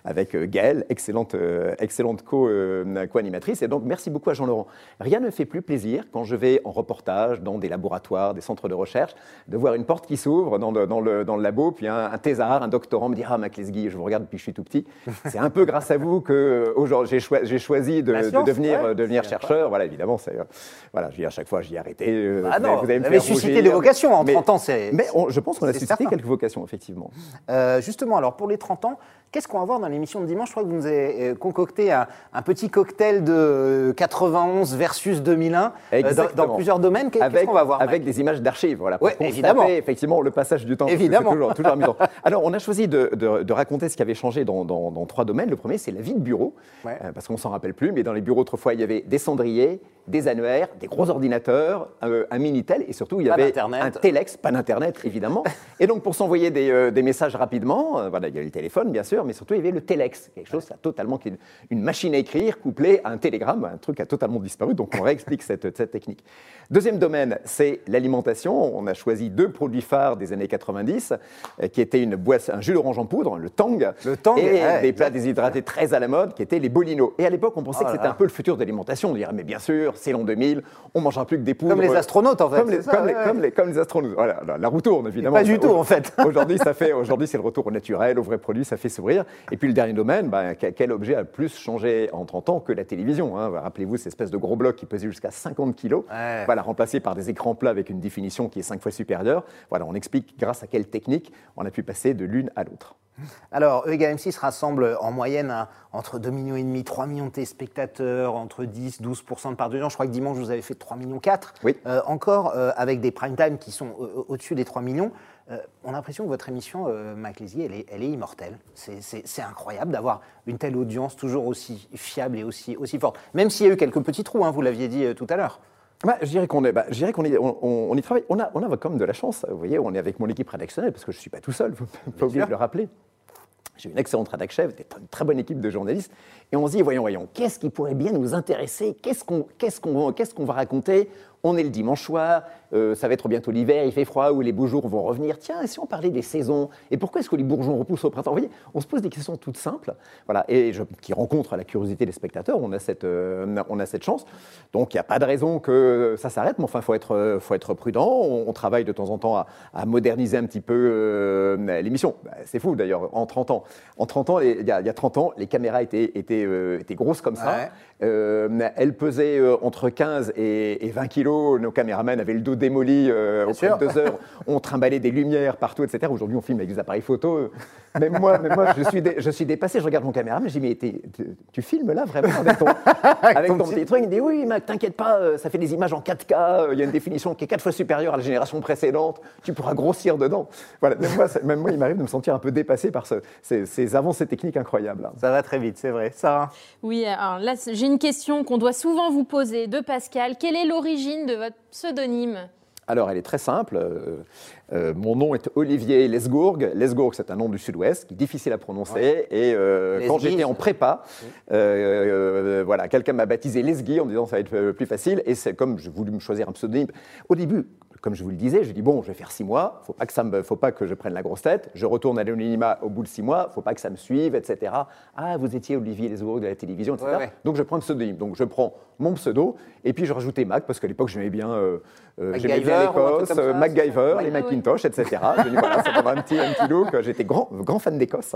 avec euh, Gaëlle, excellente, euh, excellente co, euh, co-animatrice. Et donc, merci beaucoup à Jean-Laurent. Rien ne fait plus plaisir quand je vais en reportage dans des laboratoires, des centres de recherche, de voir une porte qui s'ouvre dans le, dans le, dans le labo, puis un, un thésard, un doctorant me dit Ah, Mac Lesguy, je vous regarde depuis que je suis tout petit. C'est un peu grâce à vous que j'ai choi- j'ai choisi de, devenir, ouais, devenir chercheur. Voilà, évidemment, c'est, voilà, je dis à chaque fois, j'y ai arrêté. euh, Ah non, vous allez me vous avez suscité des vocations en Mais- 30 ans, c'est- Mais on- je pense qu'on a suscité. Quelques vocations, effectivement. Euh, justement, alors pour les 30 ans, qu'est-ce qu'on va voir dans l'émission de dimanche? Je crois que vous nous avez euh, concocté un, un petit cocktail de euh, 91 versus 2001 euh, dans- plusieurs domaines. Qu'est- Qu'est-ce qu'on va voir avec des images d'archives, voilà, pour Ouais, évidemment. effectivement le passage du temps. Évidemment. Toujours, toujours amusant. Alors, on a choisi de, de- de raconter ce qui avait changé dans, dans- dans trois domaines. Le premier, c'est la vie de bureau, Ouais. euh, parce qu'on s'en rappelle plus, mais dans les bureaux autrefois, il y avait des cendriers, des annuaires, des gros ordinateurs, euh, un Minitel, et surtout, il y Pas avait un Telex, pas d'Internet, évidemment. et donc, pour s'envoyer des, euh, des messages rapidement, euh, voilà, il y avait le téléphone, bien sûr, mais surtout, il y avait le Telex, quelque chose, ça, totalement, qui est une, machine à écrire couplée à un télégramme, un truc qui a totalement disparu, donc on réexplique cette, cette technique. Deuxième domaine, c'est l'alimentation. On a choisi deux produits phares des années 90, euh, qui étaient une boisson, un jus d'orange en poudre, le Tang, Le Tang, et ouais, des plats déshydratés très à la mode, qui étaient les Bolino. Et à l'époque, on pensait Oh que c'était un peu le futur de l'alimentation. On dirait, mais bien sûr, c'est l'an 2000, on mangera plus que des poudres. Comme les astronautes, en fait. Comme les, ça, comme les- ouais. comme les- comme les astronautes. Voilà, la, roue tourne, évidemment. Pas du tout, en fait. Aujourd'hui, ça fait, aujourd'hui, c'est le retour au naturel, au vrai produit, ça fait ce s'ouvrir. Et puis le dernier domaine, bah, que- quel objet a plus changé en 30 ans que la télévision hein? Rappelez-vous ces espèces de gros blocs qui pesaient jusqu'à 50 kilos, Ouais. voilà, remplacés par des écrans plats avec une définition qui est 5 fois supérieure. Voilà, on explique grâce à quelle technique on a pu passer de l'une à l'autre. Alors, E égale M6 rassemble en moyenne hein, entre 2,5 millions et demi, 3 millions de téléspectateurs, entre 10 12 de part d'audience. Je crois que dimanche, vous avez fait 3 millions 4. Oui. Euh, encore euh, avec des prime time qui sont euh, au-dessus des 3 millions. Euh, on a l'impression que votre émission, euh, elle est, elle est immortelle. C'est- incroyable d'avoir une telle audience toujours aussi fiable et aussi, aussi forte. Même s'il y a eu quelques petits trous, hein, vous l'aviez dit euh, tout à l'heure. Bah, je dirais qu'on est, bah, on, on- on y travaille. On a, on a quand même de la chance. Vous voyez, on est avec mon équipe rédactionnelle parce que je ne suis pas tout seul. Il faut pas oublier sûr. de le rappeler. J'ai une excellente rédac-chef, des- une très bonne équipe de journalistes. Et on se dit, voyons, voyons, qu'est-ce qui pourrait bien nous intéresser? Qu'on qu'est-ce qu'on va raconter? On est le dimanche soir, euh, ça va être bientôt l'hiver, il fait froid, ou les beaux jours vont revenir. Tiens, et si on parlait des saisons Et pourquoi est-ce que les bourgeons repoussent au printemps? Vous voyez, on se pose des questions toutes simples, voilà, et je- qui rencontrent la curiosité des spectateurs. On a cette, euh, on a cette chance. Donc, il n'y a pas de raison que ça s'arrête, mais enfin, il faut être, euh, faut être prudent. On, on travaille de temps en temps à, à moderniser un petit peu euh, l'émission. Bah, C'est fou, d'ailleurs, en 30 ans. En 30 ans, il y, a, il y a 30 ans, les caméras étaient, étaient, étaient grosses comme ça. Ouais. Elles pesaient entre 15 et, et 20 kilos. Nos caméramans avaient le dos démoli euh, au bout sûr. de deux heures. On trimballait des lumières partout, etc. Aujourd'hui, on filme avec des appareils photo. Même moi, même moi je, suis dé- je suis dépassé. Je regarde mon caméraman, je dis, mais tu, tu filmes là vraiment avec ton, avec ton ton petit- petit truc Il dit, oui, Mac, t'inquiète pas, euh, ça fait des images en 4K. euh, Il y a une définition qui est quatre fois supérieure à la génération précédente. Tu pourras grossir dedans. Voilà, même moi, ça- même moi il m'arrive de me sentir un peu dépassé par ce- ces, ces avancées techniques incroyables. hein. Ça va très vite, c'est vrai. Sarah? Oui, alors là, j'ai une question qu'on doit souvent vous poser de Pascal. Quelle est l'origine de votre pseudonyme Alors, elle est très simple. Euh, euh, mon nom est Olivier Lesgourg. Lesgourg, c'est un nom du sud-ouest qui est difficile à prononcer. Et euh, quand j'étais en prépa, euh, euh, voilà, quelqu'un m'a baptisé Lesguy en me disant ça va être plus facile. Et c'est comme j'ai voulu me choisir un pseudonyme. Au début, comme je vous le disais, je dis bon, je vais faire six mois. Faut pas que ça me, faut pas que je prenne la grosse tête. Je retourne à l'anonymat au bout de six mois. Faut pas que ça me suive, etc. Ah, vous étiez Olivier Lesgourg de la télévision, etc. Ouais, ouais. Donc je prends un pseudonyme. Donc je prends mon pseudo et puis je rajoutais Mac parce qu'à l'époque j'aimais bien, euh, euh, j'aimais bien l'Écosse, euh, MacGyver, Ouais, les ouais. Macintosh, etc. Dis voilà, ça un petit, un petit look. J'étais grand, grand fan d'Écosse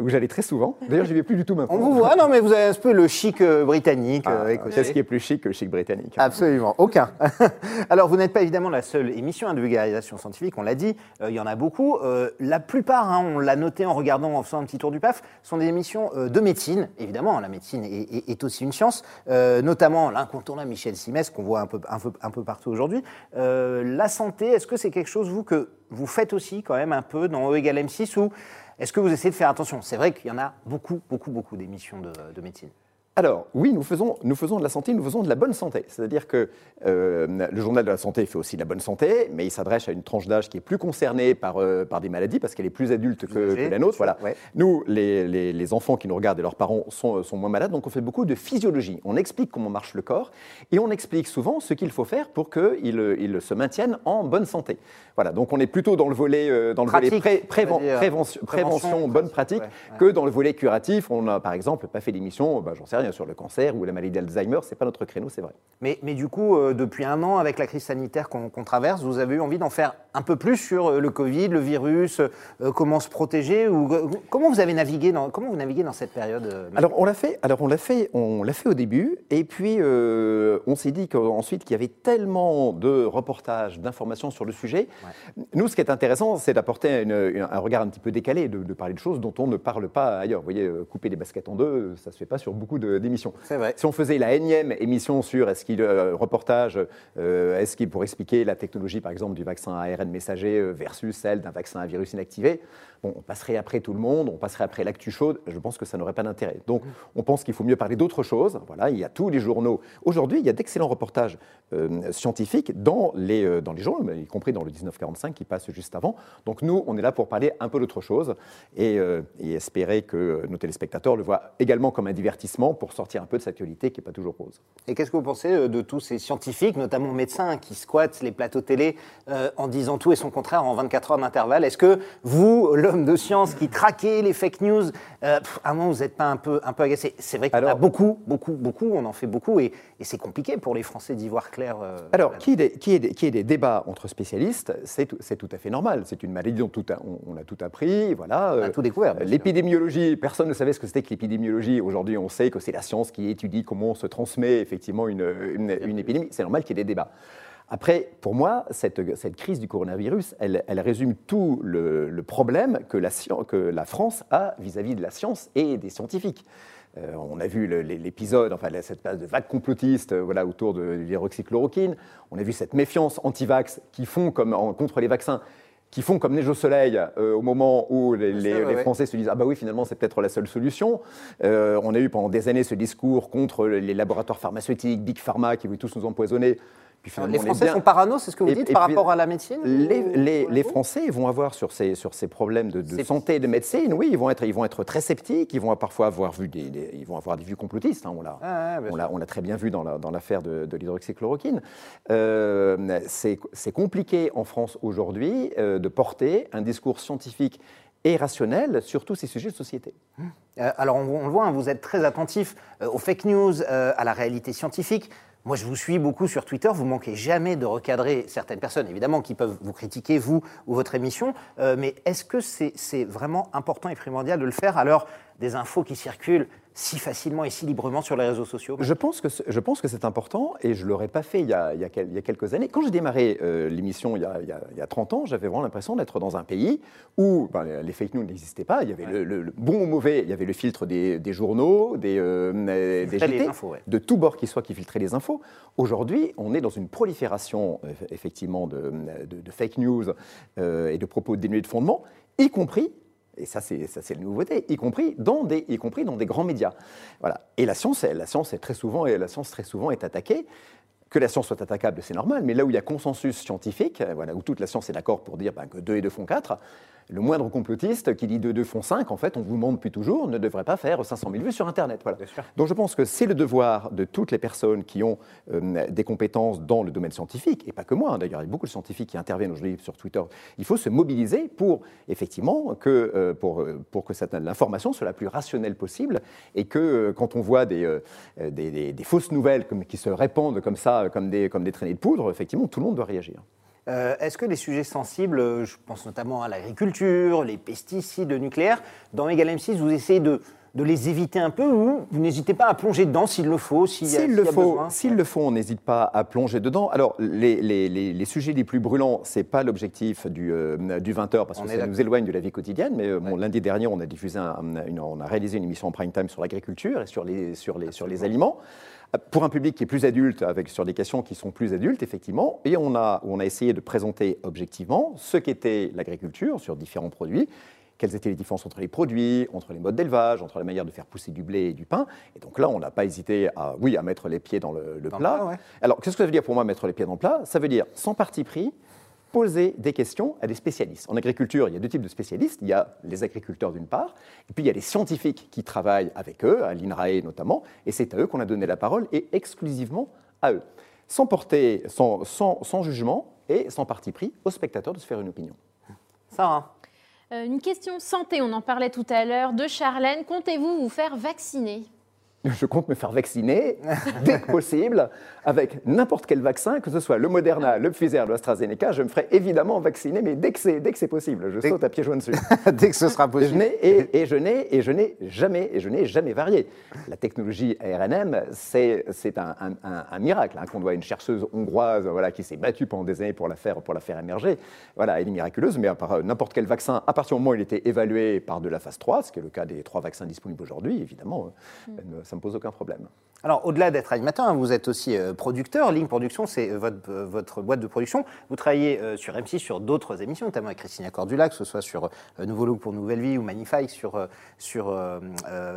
où j'allais très souvent. D'ailleurs, j'y vais plus du tout maintenant. On vous voit, non, mais vous avez un peu le chic euh, britannique. Ah. Qu'est-ce qui est plus chic que le chic britannique Absolument, aucun. Alors, vous n'êtes pas évidemment la seule émission hein, de vulgarisation scientifique, on l'a dit, il y en a beaucoup. La plupart, hein, on l'a noté en regardant, en faisant un petit tour du PAF, sont des émissions de médecine. Évidemment, la médecine est, est- est aussi une science, euh, notamment l'incontournable Michel Simès, qu'on voit un peu, un peu, un peu partout aujourd'hui. Euh, la santé, est-ce que c'est quelque chose, vous, que vous faites aussi quand même un peu dans E égale M6 ou est-ce que vous essayez de faire attention? C'est vrai qu'il y en a beaucoup, beaucoup, beaucoup d'émissions de médecine. Alors, oui, nous faisons, nous faisons de la santé, nous faisons de la bonne santé. C'est-à-dire que euh, le journal de la santé fait aussi de la bonne santé, mais il s'adresse à une tranche d'âge qui est plus concernée par, euh, par des maladies, parce qu'elle est plus adulte que, la nôtre. Voilà. ouais. Nous, les, les- les enfants qui nous regardent et leurs parents sont, sont moins malades, donc on fait beaucoup de physiologie. On explique comment marche le corps, et on explique souvent ce qu'il faut faire pour qu'ils il se maintiennent en bonne santé. Voilà, donc on est plutôt dans le volet, euh, dans le volet pré- préven- prévention, prévention, prévention, bonne pratique, ouais, ouais. que dans le volet curatif. On n'a par exemple pas fait d'émission, bah, j'en sais rien, sur le cancer ou la maladie d'Alzheimer, c'est pas notre créneau, c'est vrai. Mais, mais du coup, euh, depuis un an, avec la crise sanitaire qu'on traverse, vous avez eu envie d'en faire un peu plus sur euh, le Covid, le virus, euh, comment se protéger ou comment vous avez navigué dans comment vous naviguez dans cette période Alors on l'a fait, alors on l'a fait, on l'a fait au début, et puis euh, on s'est dit qu'ensuite qu'il y avait tellement de reportages, d'informations sur le sujet. Nous, ce qui est intéressant, c'est d'apporter un regard un petit peu décalé, de, de parler de choses dont on ne parle pas ailleurs. Vous voyez, couper les baskets en deux, ça se fait pas sur beaucoup de- d'émissions. Vrai. Si on faisait la énième émission sur est-ce qu'il euh, reportage, euh, est-ce qu'il pour expliquer la technologie par exemple du vaccin ARN messager euh, versus celle d'un vaccin à virus inactivé, on passerait après tout le monde, on passerait après l'actu chaude. Je pense que ça n'aurait pas d'intérêt. Donc, on pense qu'il faut mieux parler d'autres choses. Voilà, il y a tous les journaux. Aujourd'hui, il y a d'excellents reportages euh, scientifiques dans les euh, dans les journaux, y compris dans le 1945 qui passe juste avant. Donc nous, on est là pour parler un peu d'autre chose et, euh, et espérer que nos téléspectateurs le voient également comme un divertissement pour sortir un peu de cette actualité qui n'est pas toujours rose. Et qu'est-ce que vous pensez de tous ces scientifiques, notamment médecins, qui squattent les plateaux télé en disant tout et son contraire en 24 heures d'intervalle? Est-ce que vous, l'homme de science qui traquez les fake news, euh, à un moment, vous n'êtes pas un peu, un peu agacé C'est vrai qu'on a beaucoup, beaucoup, beaucoup, on en fait beaucoup, et, c'est compliqué pour les Français d'y voir clair. Euh, Alors, qui est, qui, est qui est des débats entre spécialistes, c'est tout, tout, à fait normal. C'est une maladie dont tout on, a tout appris, voilà. On a tout découvert. L'épidémiologie, personne ne savait ce que c'était que l'épidémiologie. Aujourd'hui, on sait que c'est la science qui étudie comment se transmet effectivement une, une épidémie. C'est normal qu'il y ait des débats. Après, pour moi, cette, cette crise du coronavirus, elle, elle résume tout le, problème que la, que la, France a vis-à-vis de la science et des scientifiques. Euh, on a vu l'épisode, enfin cette phase de vague complotiste euh, voilà, autour de l'hydroxychloroquine. On a vu cette méfiance anti-vax qui font comme contre les vaccins qui font comme neige au soleil euh, au moment où les, Français se disent Ah bah oui, finalement, c'est peut-être la seule solution. on a eu pendant des années ce discours contre les laboratoires pharmaceutiques, Big Pharma, qui veulent tous nous empoisonner les Français sont parano, c'est ce que vous dites, par rapport à la médecine les, Français vont avoir sur ces, sur ces problèmes de, santé et de médecine, oui, ils vont, être, ils vont être très sceptiques, ils vont parfois avoir, vu des, ils vont avoir des vues complotistes. Hein, ah, on l'a on l'a très bien vu dans l'affaire de, de l'hydroxychloroquine. Euh, c'est compliqué en France aujourd'hui euh, de porter un discours scientifique et rationnel sur tous ces sujets de société. Euh, alors on, le voit, hein, vous êtes très attentif aux fake news, à la réalité scientifique. Moi, je vous suis beaucoup sur Twitter. Vous manquez jamais de recadrer certaines personnes, évidemment, qui peuvent vous critiquer, vous ou votre émission. Euh, mais est-ce que c'est vraiment important et primordial de le faire à des infos qui circulent si facilement et si librement sur les réseaux sociaux Je pense que, je pense que c'est important et je ne l'aurais pas fait il y, a, il, y a, quelques années. Quand j'ai démarré euh, l'émission il, il, y a 30 ans, j'avais vraiment l'impression d'être dans un pays où ben, les fake news n'existaient pas. Il y avait le, bon ou mauvais, il y avait le filtre des, journaux, des, euh, des de tous bords qui soient qui filtraient les infos. Aujourd'hui, on est dans une prolifération euh, effectivement de, de, fake news et de propos dénués de fondement, y compris et ça, c'est la nouveauté, y compris dans des, y compris dans des grands médias. Voilà. Et la science, la science est très souvent, et la science très souvent est attaquée. Que la science soit attaquable, c'est normal, mais là où il y a consensus scientifique, voilà, où toute la science est d'accord pour dire ben, que 2 et 2 font 4, le moindre complotiste qui dit 2 2 font 5, en fait, on vous demande depuis toujours, ne devrait pas faire 500 000 vues sur Internet. Voilà. Donc je pense que c'est le devoir de toutes les personnes qui ont euh, des compétences dans le domaine scientifique, et pas que moi, hein, d'ailleurs, il y a beaucoup de scientifiques qui interviennent aujourd'hui sur Twitter. Il faut se mobiliser pour, effectivement, que, euh, pour, euh, pour que l'information soit la plus rationnelle possible, et que quand on voit des, des, des, fausses nouvelles comme, qui se répandent comme ça, comme des, comme des traînées de poudre, effectivement, tout le monde doit réagir. Euh, est-ce que les sujets sensibles, euh, je pense notamment à l'agriculture, les pesticides, le nucléaire, dans Egal M6, vous essayez de, les éviter un peu ou vous n'hésitez pas à plonger dedans s'il le faut S'il le, faut, S'il le faut, on n'hésite pas à plonger dedans. Alors, les, sujets les plus brûlants, ce n'est pas l'objectif du, euh, du 20h parce que ça nous éloigne de la vie quotidienne. Mais lundi dernier, on a, diffusé on a réalisé une émission en prime time sur l'agriculture et sur les, sur les, sur les aliments pour un public qui est plus adulte, avec, sur des questions qui sont plus adultes, effectivement, et on a, on a essayé de présenter objectivement ce qu'était l'agriculture sur différents produits, quelles étaient les différences entre les produits, entre les modes d'élevage, entre la manière de faire pousser du blé et du pain. Et donc là, on n'a pas hésité à, oui, à mettre les pieds dans le, plat. Alors, qu'est-ce que ça veut dire pour moi mettre les pieds dans le plat? Ça veut dire sans parti pris, poser des questions à des spécialistes. En agriculture, il y a deux types de spécialistes. Il y a les agriculteurs d'une part, et puis il y a les scientifiques qui travaillent avec eux, à l'INRAE notamment, et c'est à eux qu'on a donné la parole, et exclusivement à eux. Sans porter, sans, sans, jugement et sans parti pris aux spectateurs de se faire une opinion. Sarah euh, Une question santé, on en parlait tout à l'heure, de Charlène. Comptez-vous vous faire vacciner? je compte me faire vacciner dès que possible avec n'importe quel vaccin, que ce soit le Moderna, le Pfizer, l'AstraZeneca. Je me ferai évidemment vacciner, mais dès que c'est, dès que c'est possible. Je saute à pieds joints dessus. dès que ce sera possible. et, et, je n'ai, et je n'ai jamais, et je n'ai jamais varié. La technologie ARNM, c'est, c'est un, un, miracle hein, qu'on doit à une chercheuse hongroise voilà, qui s'est battue pendant des années pour la faire, pour la faire émerger. Voilà, elle est miraculeuse, mais à part, n'importe quel vaccin, à partir du moment où il était évalué par de la phase 3, ce qui est le cas des trois vaccins disponibles aujourd'hui, évidemment, mm. ça ne me pose aucun problème. Alors, au-delà d'être animateur, hein, vous êtes aussi euh, producteur. Ligne Production, c'est euh, votre, euh, votre, boîte de production. Vous travaillez sur M6 sur d'autres émissions, notamment avec Christina Cordula, que ce soit sur Nouveau Look pour Nouvelle Vie ou Magnifique sur, sur,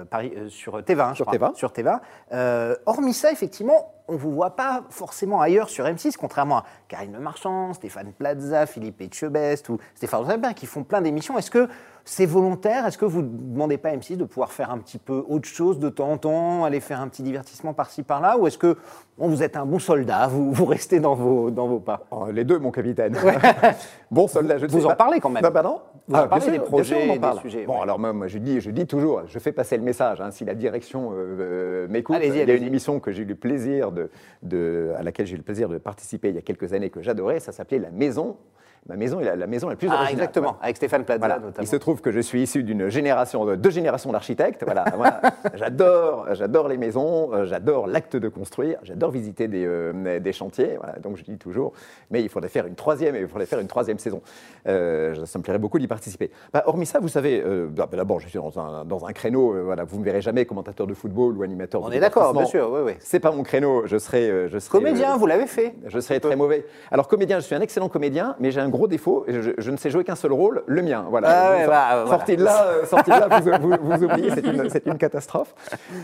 Paris, sur TV1. Sur TV1. Sur TV1. hormis ça, effectivement, on ne vous voit pas forcément ailleurs sur M6, contrairement à Karine Le Marchand, Stéphane Plaza, Philippe Etchebest ou Stéphane Zabin, qui font plein d'émissions. Est-ce que c'est volontaire? Est-ce que vous ne demandez pas à M6 de pouvoir faire un petit peu autre chose de temps en temps, aller faire un petit divertissement par-ci par-là Ou est-ce que bon, vous êtes un bon soldat, vous, vous restez dans vos, dans vos pas? Oh, Les deux, mon capitaine. bon soldat, je ne Vous sais en pas. parlez quand même. Non, pardon? Vous en Ah, parlez sûr, des projets, sûr, on en des sujets, Bon, ouais. alors moi, moi, je, dis, je dis toujours, je fais passer le message. hein, si la direction euh, euh, m'écoute, il y a une émission que j'ai eu le plaisir de, de- à laquelle j'ai eu le plaisir de participer il y a quelques années que j'adorais. Ça s'appelait La Maison. Ma maison est la, la maison la plus Ah, originale. exactement, avec Stéphane Plaza Voilà. notamment. Il se trouve que je suis issu d'une génération, de deux générations d'architectes. Voilà, voilà. j'adore, j'adore les maisons, euh, j'adore l'acte de construire, j'adore visiter des, euh, des chantiers. Donc je dis toujours, mais il faudrait faire une troisième, il faudrait faire une troisième saison. Euh, ça me plairait beaucoup d'y participer. Bah, hormis ça, vous savez, euh, bah, d'abord, je suis dans un, dans un créneau. euh, voilà, vous me verrez jamais commentateur de football ou animateur. On de est d'accord, bien sûr, oui, oui. C'est pas mon créneau. Je serai, euh, je serai Comédien, euh, vous l'avez fait. je serais très mauvais. Alors comédien, je suis un excellent comédien, mais j'ai un gros défaut. Je, je ne sais jouer qu'un seul rôle, le mien. Voilà. Ah bah, sorti de là, euh, sorti de là, vous, vous- vous oubliez, c'est une, catastrophe.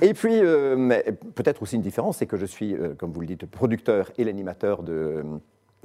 Et puis euh, peut-être aussi une différence, c'est que je suis, euh, comme vous le dites, producteur et l'animateur de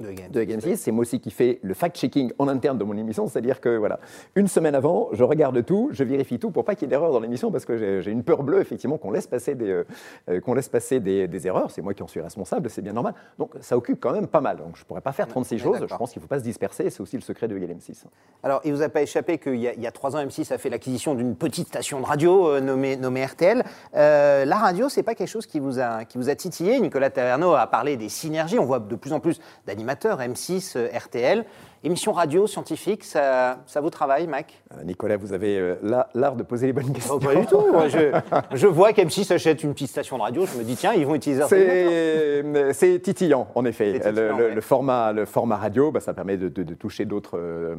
De Game. de Game 6. C'est moi aussi qui fais le fact-checking en interne de mon émission, c'est-à-dire que voilà, une semaine avant, je regarde tout, je vérifie tout pour pas qu'il y ait d'erreur dans l'émission parce que j'ai une peur bleue effectivement qu'on laisse passer des, euh, qu'on laisse passer des, des erreurs. C'est moi qui en suis responsable, c'est bien normal. Donc ça occupe quand même pas mal. Donc je pourrais pas faire 36 on est choses. Je pense qu'il faut pas se disperser. C'est aussi le secret de Game 6. Alors, il vous a pas échappé qu'il y, a- il y a trois ans, M6 a fait l'acquisition d'une petite station de radio euh, nommée, nommée RTL. Euh, la radio, c'est pas quelque chose qui vous, a, qui vous a titillé. Nicolas Taverneau a parlé des synergies. On voit de plus en plus d'animateurs, M6, euh, RTL. Émission radio, scientifique, ça, ça vous travaille, Mac? Euh, Nicolas, vous avez euh, la- l'art de poser les bonnes questions. Oh, Pas du tout. Moi, je, je vois qu'M6 achète une petite station de radio. Je me dis, tiens, ils vont utiliser RTL. C'est titillant, en effet. Titillant, le, ouais. le format, le format radio, bah, ça permet de, de- de toucher d'autres. euh,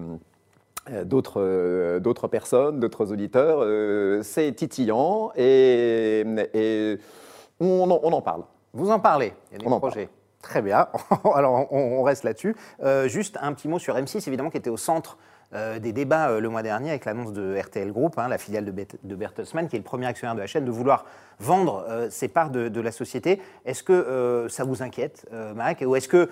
euh, D'autres euh, personnes, d'autres auditeurs, Euh, c'est titillant et, et on, en, on en parle. Vous en parlez, il y a des On projets. Très bien, alors on, reste là-dessus. Euh, juste un petit mot sur M6, évidemment, qui était au centre euh, des débats euh, le mois dernier avec l'annonce de RTL Group, hein, la filiale de, de Bertelsmann, qui est le premier actionnaire de la chaîne, de vouloir vendre ses parts de, la société. Est-ce que ça vous inquiète, Mac Ou est-ce que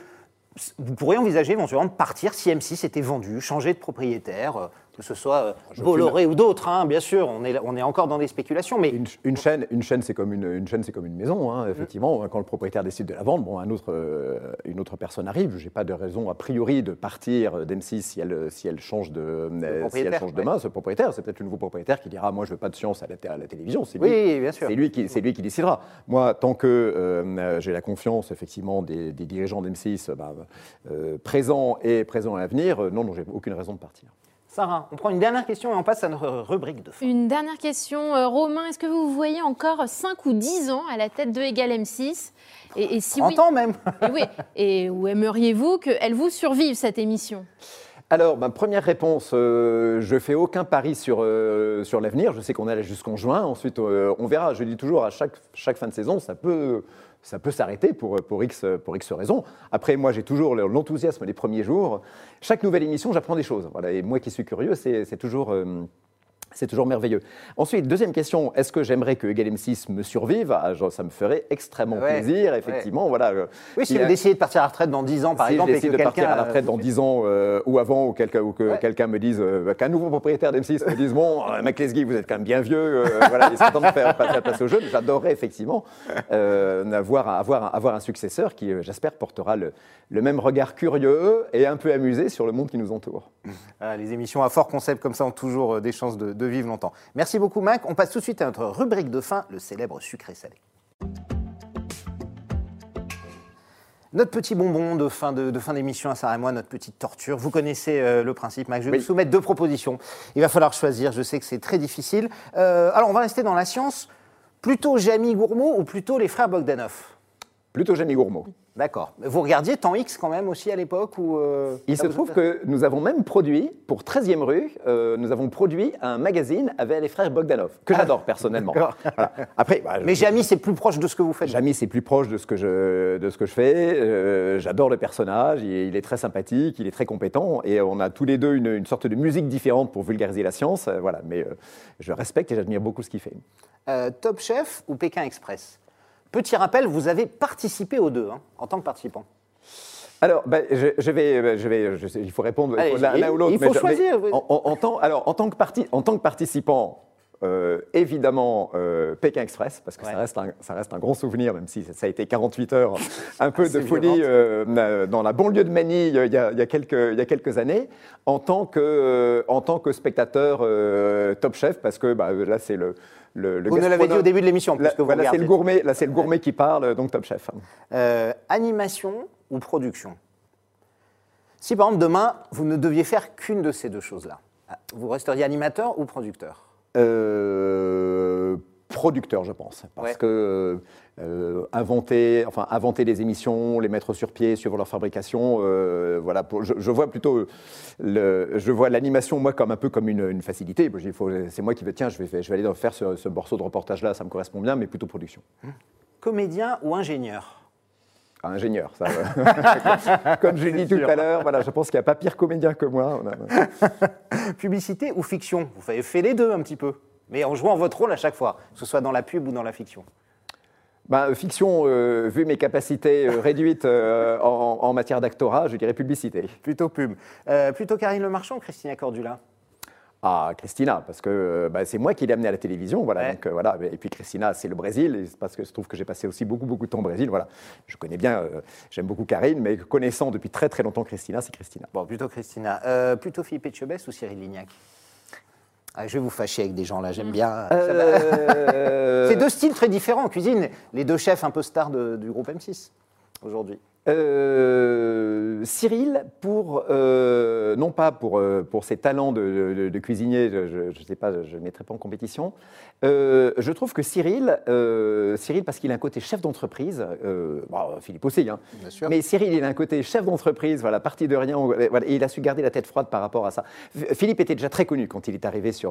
vous pourriez envisager éventuellement de partir si M6 était vendu, changer de propriétaire, que ce soit euh, Bolloré ou d'autres, hein, bien sûr, on est, on est encore dans des spéculations, mais Une, une chaîne, une chaîne, c'est comme une, une chaîne, c'est comme une maison, hein, effectivement. Quand le propriétaire décide de la vendre, bon, un autre, euh, une autre personne arrive. Je n'ai pas de raison a priori de partir d'M6 si elle, si elle change de, euh, si elle change de ouais. main. Ce propriétaire, c'est peut-être le nouveau propriétaire qui dira, moi, je veux pas de science à la, té- à la télévision. C'est Oui, lui, bien sûr. C'est lui qui, c'est lui qui décidera. Moi, tant que euh, j'ai la confiance, effectivement, des, des dirigeants d'M6, bah, euh, présents et présents à l'avenir, euh, non, non, j'ai aucune raison de partir. Sarah, on prend une dernière question et on passe à notre rubrique de fin. Une dernière question. Euh, Romain, est-ce que vous vous voyez encore 5 ou 10 ans à la tête de Égal M6 et, et si oui, 30 ans même et oui, et où aimeriez-vous qu'elle vous survive, cette émission? Alors, ma première réponse, euh, je fais aucun pari sur, euh, sur l'avenir. Je sais qu'on est allé jusqu'en juin. Ensuite, euh, on verra. Je dis toujours, à chaque, chaque fin de saison, ça peut, ça peut s'arrêter pour, pour, X, pour X raisons. Après, moi, j'ai toujours l'enthousiasme des premiers jours. Chaque nouvelle émission, j'apprends des choses. Voilà. Et moi qui suis curieux, c'est toujours... euh, c'est toujours merveilleux. Ensuite, deuxième question, est-ce que j'aimerais que Egal M6 me survive? Ah, genre, Ça me ferait extrêmement Ouais, plaisir, effectivement. Voilà. euh, Oui, si vous a- décidez de partir à la retraite dans 10 ans, par si exemple, je et que décide de partir à la retraite euh, dans 10 ans euh, ou avant, ou, quelqu'un ou que Ouais. quelqu'un me dise, euh, qu'un nouveau propriétaire d'M6 me dise Bon, euh, Mac Lesguy, vous êtes quand même bien vieux, euh, voilà, il serait temps de faire passer la place au jeu. J'adorerais effectivement euh, avoir, avoir, avoir un successeur qui, euh, j'espère, portera le, le même regard curieux et un peu amusé sur le monde qui nous entoure. Ah, les émissions à fort concept comme ça ont toujours euh, des chances de, de vivre longtemps. Merci beaucoup, Mac. On passe tout de suite à notre rubrique de fin, le célèbre sucré-salé. Notre petit bonbon de fin de, de fin d'émission à Sarah et moi, notre petite torture. Vous connaissez euh, le principe, Mac. Je vais Oui. vous soumettre deux propositions. Il va falloir choisir. Je sais que c'est très difficile. Euh, alors, on va rester dans la science. Plutôt Jamie Gourmaud ou plutôt les frères Bogdanov? Plutôt Jamie Gourmaud. D'accord. Vous regardiez Temps X quand même aussi à l'époque ou euh, Il se trouve que nous avons même produit, pour 13e rue, euh, nous avons produit un magazine avec les frères Bogdanov, que j'adore personnellement. Voilà. Après, bah, Mais Jamie, c'est plus proche de ce que vous faites. Jamy, c'est plus proche de ce que je, de ce que je fais. Euh, J'adore le personnage, il, il est très sympathique, il est très compétent, et on a tous les deux une, une sorte de musique différente pour vulgariser la science. voilà, mais je respecte et j'admire beaucoup ce qu'il fait. Top Chef ou Pékin Express? Petit rappel, vous avez participé aux deux hein, en tant que participant. Alors, ben, je, je vais, ben, je vais, je sais, il faut répondre l'un ou l'autre. il faut mais je- mais choisir, oui. En, en- en tant, alors, en tant que parti, en tant que participant. Euh, évidemment euh, Pékin Express, parce que Ouais. ça, reste un, ça reste un grand souvenir, même si ça a été 48 heures, un peu de folie euh, dans la banlieue de Manille il y a, il y a quelques, il y a quelques années, en tant que, en tant que spectateur Top Chef, parce que bah, là, c'est le, le, le Vous nous l'avez dit au début de l'émission, voilà, c'est regardez. le gourmet, là c'est le gourmet qui parle, donc Top Chef. Animation ou production? Si par exemple demain, vous ne deviez faire qu'une de ces deux choses-là, vous resteriez animateur ou producteur? Euh, producteur, je pense, parce Ouais. que euh, inventer, enfin inventer des émissions, les mettre sur pied, suivre leur fabrication, euh, voilà. pour- je, je vois plutôt, le, je vois l'animation moi comme un peu comme une, une facilité. C'est moi qui vais tiens, je vais, je vais aller faire ce, ce morceau de reportage là, ça me correspond bien, mais plutôt production. Comédien ou ingénieur? Ah, ingénieur, ça. euh, comme je l'ai dit tout à l'heure, voilà, je pense qu'il n'y a pas pire comédien que moi. Publicité ou fiction? Vous avez fait les deux un petit peu, mais en jouant votre rôle à chaque fois, que ce soit dans la pub ou dans la fiction. Ben, fiction, euh, vu mes capacités euh, réduites euh, en, en matière d'actorat, je dirais publicité. Plutôt pub. Euh, plutôt Karine Le Marchand ou Christina Cordula Ah, Christina, parce que euh, bah, c'est moi qui l'ai amenée à la télévision, voilà. Ouais. Donc, euh, voilà. Et puis Christina, c'est le Brésil, et parce que je trouve que j'ai passé aussi beaucoup, beaucoup de temps au Brésil, voilà. Je connais bien, euh, j'aime beaucoup Karine, mais connaissant depuis très, très longtemps Christina, c'est Christina. Bon, plutôt Christina. Euh, plutôt Philippe Etchebest ou Cyril Lignac? Ah, Je vais vous fâcher avec des gens là, j'aime bien. Va. Euh, C'est deux styles très différents en cuisine. Les deux chefs un peu stars de- du groupe M6 aujourd'hui. Euh, Cyril, pour, euh, non pas pour, euh, pour ses talents de, de- de cuisinier, je ne sais pas, je ne mettrai pas en compétition. Euh, je trouve que Cyril, Cyril parce qu'il a un côté chef d'entreprise, bon, Philippe aussi, hein, Bien sûr. mais Cyril, il a un côté chef d'entreprise, voilà, parti de rien, voilà, et il a su garder la tête froide par rapport à ça. Philippe était déjà très connu quand il est arrivé sur,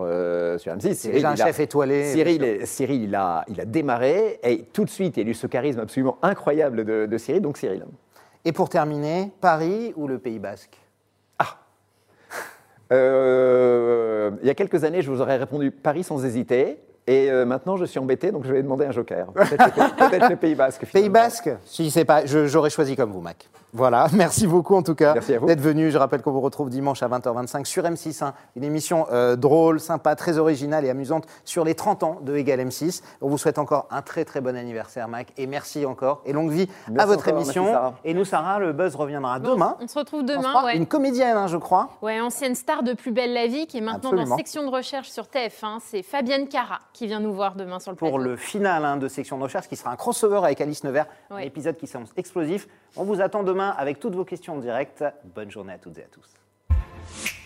sur M6. C'est Cyril, déjà un il a- chef étoilé. Cyril, Cyril il, a, il a démarré et tout de suite, il a eu ce charisme absolument incroyable de, de Cyril, donc Cyril. Et pour terminer, Paris ou le Pays Basque? Euh, il y a quelques années, je vous aurais répondu Paris sans hésiter. Et euh, maintenant, je suis embêté, donc je vais demander un joker. Peut-être le, peut-être le Pays Basque. Pays. Basque Si c'est pas, je- j'aurais choisi comme vous, Mac. Voilà, merci beaucoup en tout cas d'être venu. Je rappelle qu'on vous retrouve dimanche à 20h25 sur M6, hein. une émission euh, drôle, sympa, très originale et amusante sur les 30 ans de Égal M6. On vous souhaite encore un très très bon anniversaire, Mac, et merci encore et longue vie à votre encore, émission. merci, Sarah. et nous, Sarah, le buzz reviendra Bon, demain. On se retrouve On se demain. ouais. Une comédienne, hein, je crois. Ouais, ancienne star de Plus belle la vie, qui est maintenant Absolument. dans section de recherche sur TF1. C'est Fabienne Cara qui vient nous voir demain sur le pour plateau. le final hein, de section de recherche qui sera un crossover avec Alice Nevers, un épisode qui s'annonce explosif. On vous attend demain avec toutes vos questions en direct. Bonne journée à toutes et à tous.